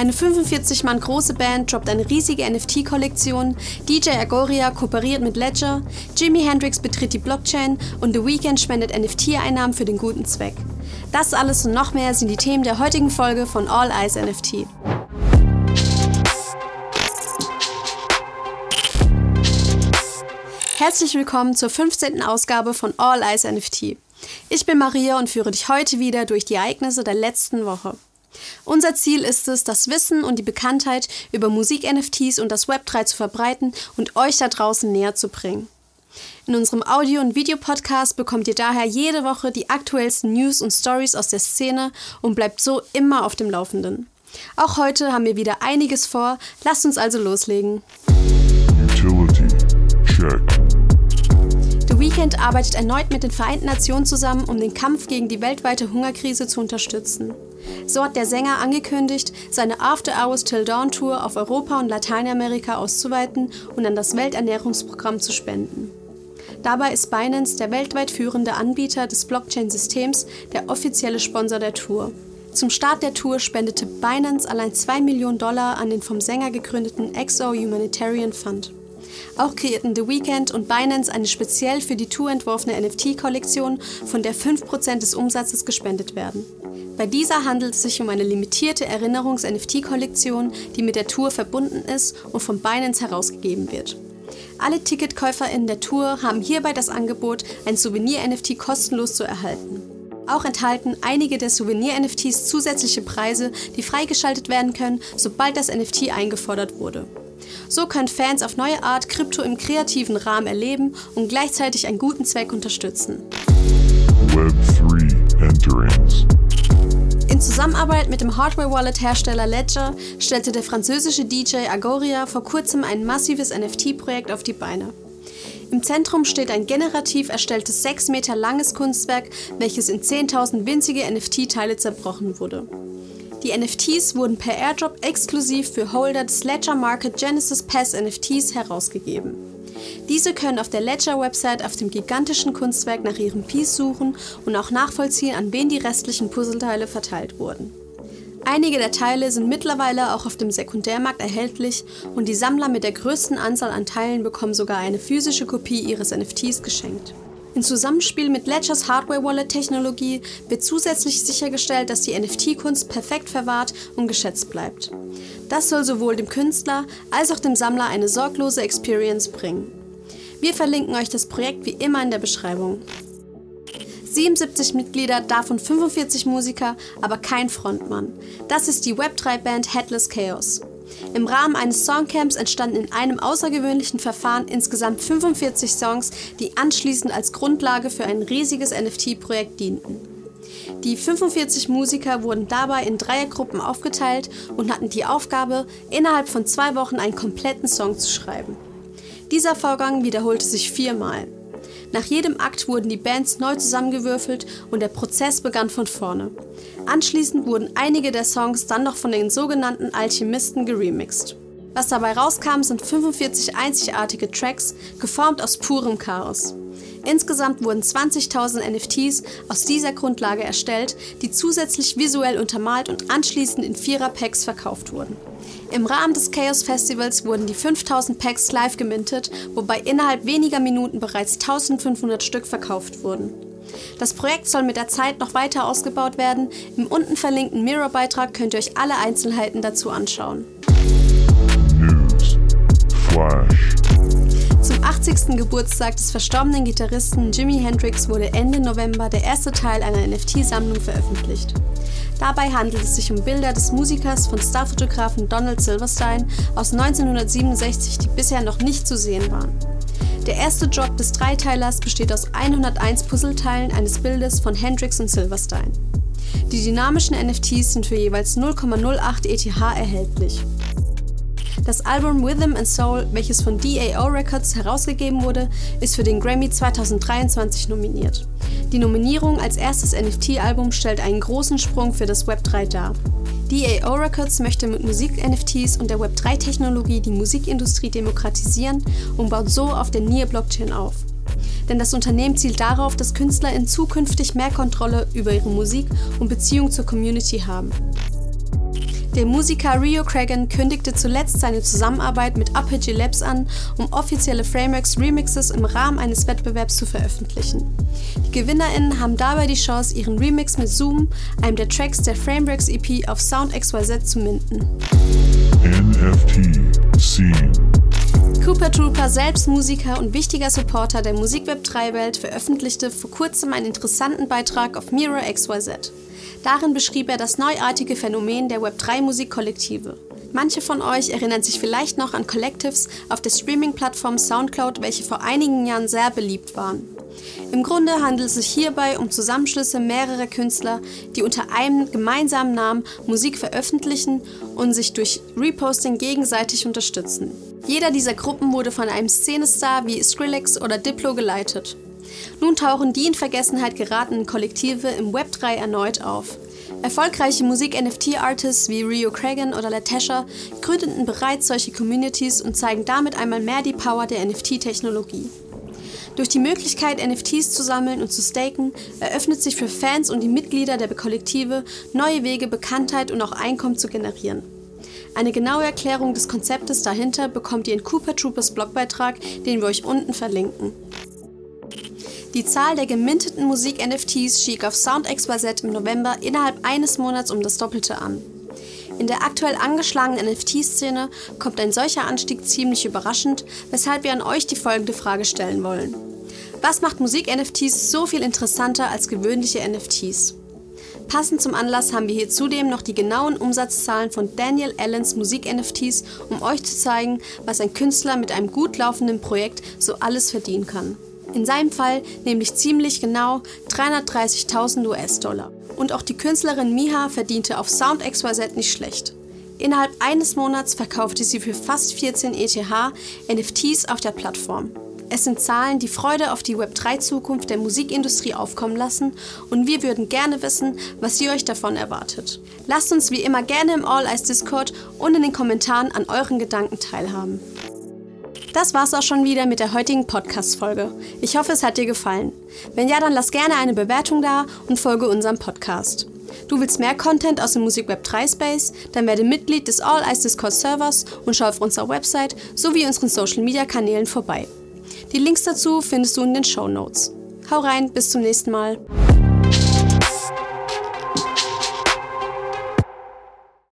Eine 45 Mann große Band droppt eine riesige NFT-Kollektion, DJ Agoria kooperiert mit Ledger, Jimi Hendrix betritt die Blockchain und The Weeknd spendet NFT-Einnahmen für den guten Zweck. Das alles und noch mehr sind die Themen der heutigen Folge von All Eyes NFT. Herzlich willkommen zur 15. Ausgabe von All Eyes NFT. Ich bin Maria und führe dich heute wieder durch die Ereignisse der letzten Woche. Unser Ziel ist es, das Wissen und die Bekanntheit über Musik-NFTs und das Web3 zu verbreiten und euch da draußen näher zu bringen. In unserem Audio- und Videopodcast bekommt ihr daher jede Woche die aktuellsten News und Stories aus der Szene und bleibt so immer auf dem Laufenden. Auch heute haben wir wieder einiges vor, lasst uns also loslegen. The Weeknd arbeitet erneut mit den Vereinten Nationen zusammen, um den Kampf gegen die weltweite Hungerkrise zu unterstützen. So hat der Sänger angekündigt, seine After Hours Till Dawn Tour auf Europa und Lateinamerika auszuweiten und an das Welternährungsprogramm zu spenden. Dabei ist Binance der weltweit führende Anbieter des Blockchain-Systems, der offizielle Sponsor der Tour. Zum Start der Tour spendete Binance allein 2 Millionen Dollar an den vom Sänger gegründeten EXO Humanitarian Fund. Auch kreierten The Weeknd und Binance eine speziell für die Tour entworfene NFT-Kollektion, von der 5% des Umsatzes gespendet werden. Bei dieser handelt es sich um eine limitierte Erinnerungs-NFT-Kollektion, die mit der Tour verbunden ist und von Binance herausgegeben wird. Alle TicketkäuferInnen der Tour haben hierbei das Angebot, ein Souvenir-NFT kostenlos zu erhalten. Auch enthalten einige der Souvenir-NFTs zusätzliche Preise, die freigeschaltet werden können, sobald das NFT eingefordert wurde. So können Fans auf neue Art Krypto im kreativen Rahmen erleben und gleichzeitig einen guten Zweck unterstützen. Web3 Enterings. In Zusammenarbeit mit dem Hardware-Wallet-Hersteller Ledger stellte der französische DJ Agoria vor kurzem ein massives NFT-Projekt auf die Beine. Im Zentrum steht ein generativ erstelltes 6 Meter langes Kunstwerk, welches in 10.000 winzige NFT-Teile zerbrochen wurde. Die NFTs wurden per Airdrop exklusiv für Holder des Ledger Market Genesis Pass NFTs herausgegeben. Diese können auf der Ledger-Website auf dem gigantischen Kunstwerk nach ihrem Piece suchen und auch nachvollziehen, an wen die restlichen Puzzleteile verteilt wurden. Einige der Teile sind mittlerweile auch auf dem Sekundärmarkt erhältlich und die Sammler mit der größten Anzahl an Teilen bekommen sogar eine physische Kopie ihres NFTs geschenkt. In Zusammenspiel mit Ledgers Hardware-Wallet-Technologie wird zusätzlich sichergestellt, dass die NFT-Kunst perfekt verwahrt und geschätzt bleibt. Das soll sowohl dem Künstler als auch dem Sammler eine sorglose Experience bringen. Wir verlinken euch das Projekt wie immer in der Beschreibung. 77 Mitglieder, davon 45 Musiker, aber kein Frontmann. Das ist die Web3-Band Headless Chaos. Im Rahmen eines Songcamps entstanden in einem außergewöhnlichen Verfahren insgesamt 45 Songs, die anschließend als Grundlage für ein riesiges NFT-Projekt dienten. Die 45 Musiker wurden dabei in Dreiergruppen aufgeteilt und hatten die Aufgabe, innerhalb von zwei Wochen einen kompletten Song zu schreiben. Dieser Vorgang wiederholte sich viermal. Nach jedem Akt wurden die Bands neu zusammengewürfelt und der Prozess begann von vorne. Anschließend wurden einige der Songs dann noch von den sogenannten Alchemisten geremixed. Was dabei rauskam, sind 45 einzigartige Tracks, geformt aus purem Chaos. Insgesamt wurden 20.000 NFTs aus dieser Grundlage erstellt, die zusätzlich visuell untermalt und anschließend in Vierer-Packs verkauft wurden. Im Rahmen des Chaos Festivals wurden die 5000 Packs live gemintet, wobei innerhalb weniger Minuten bereits 1500 Stück verkauft wurden. Das Projekt soll mit der Zeit noch weiter ausgebaut werden. Im unten verlinkten Mirror-Beitrag könnt ihr euch alle Einzelheiten dazu anschauen. News. Flash. Zum 80. Geburtstag des verstorbenen Gitarristen Jimi Hendrix wurde Ende November der erste Teil einer NFT-Sammlung veröffentlicht. Dabei handelt es sich um Bilder des Musikers von Starfotografen Donald Silverstein aus 1967, die bisher noch nicht zu sehen waren. Der erste Drop des Dreiteilers besteht aus 101 Puzzleteilen eines Bildes von Hendrix und Silverstein. Die dynamischen NFTs sind für jeweils 0,08 ETH erhältlich. Das Album Rhythm and Soul, welches von DAO Records herausgegeben wurde, ist für den Grammy 2023 nominiert. Die Nominierung als erstes NFT-Album stellt einen großen Sprung für das Web3 dar. DAO Records möchte mit Musik-NFTs und der Web3-Technologie die Musikindustrie demokratisieren und baut so auf der Near-Blockchain auf. Denn das Unternehmen zielt darauf, dass Künstler in zukünftig mehr Kontrolle über ihre Musik und Beziehung zur Community haben. Der Musiker Rio Cragen kündigte zuletzt seine Zusammenarbeit mit Apogee Labs an, um offizielle Frameworks Remixes im Rahmen eines Wettbewerbs zu veröffentlichen. Die GewinnerInnen haben dabei die Chance, ihren Remix mit Zoom, einem der Tracks der Frameworks EP auf Sound XYZ zu minden. NFT Scene Cooper Trooper, selbst Musiker und wichtiger Supporter der Musikweb 3-Welt, veröffentlichte vor kurzem einen interessanten Beitrag auf Mirror XYZ. Darin beschrieb er das neuartige Phänomen der Web3-Musikkollektive. Manche von euch erinnern sich vielleicht noch an Collectives auf der Streaming-Plattform SoundCloud, welche vor einigen Jahren sehr beliebt waren. Im Grunde handelt es sich hierbei um Zusammenschlüsse mehrerer Künstler, die unter einem gemeinsamen Namen Musik veröffentlichen und sich durch Reposting gegenseitig unterstützen. Jeder dieser Gruppen wurde von einem Szenestar wie Skrillex oder Diplo geleitet. Nun tauchen die in Vergessenheit geratenen Kollektive im Web 3 erneut auf. Erfolgreiche Musik-NFT-Artists wie Rio Cragen oder Latesha gründeten bereits solche Communities und zeigen damit einmal mehr die Power der NFT-Technologie. Durch die Möglichkeit, NFTs zu sammeln und zu staken, eröffnet sich für Fans und die Mitglieder der Kollektive neue Wege, Bekanntheit und auch Einkommen zu generieren. Eine genaue Erklärung des Konzeptes dahinter bekommt ihr in Cooper Troopers Blogbeitrag, den wir euch unten verlinken. Die Zahl der geminteten Musik-NFTs stieg auf SoundXYZ im November innerhalb eines Monats um das Doppelte an. In der aktuell angeschlagenen NFT-Szene kommt ein solcher Anstieg ziemlich überraschend, weshalb wir an euch die folgende Frage stellen wollen. Was macht Musik-NFTs so viel interessanter als gewöhnliche NFTs? Passend zum Anlass haben wir hier zudem noch die genauen Umsatzzahlen von Daniel Allens Musik-NFTs, um euch zu zeigen, was ein Künstler mit einem gut laufenden Projekt so alles verdienen kann. In seinem Fall nämlich ziemlich genau 330.000 US-Dollar. Und auch die Künstlerin Miha verdiente auf Sound XYZ nicht schlecht. Innerhalb eines Monats verkaufte sie für fast 14 ETH NFTs auf der Plattform. Es sind Zahlen, die Freude auf die Web3-Zukunft der Musikindustrie aufkommen lassen und wir würden gerne wissen, was ihr euch davon erwartet. Lasst uns wie immer gerne im All Eyes Discord und in den Kommentaren an euren Gedanken teilhaben. Das war's auch schon wieder mit der heutigen Podcast-Folge. Ich hoffe, es hat dir gefallen. Wenn ja, dann lass gerne eine Bewertung da und folge unserem Podcast. Du willst mehr Content aus dem Musikweb 3 Space? Dann werde Mitglied des All Eyes Discord Servers und schau auf unserer Website sowie unseren Social Media Kanälen vorbei. Die Links dazu findest du in den Show Notes. Hau rein, bis zum nächsten Mal.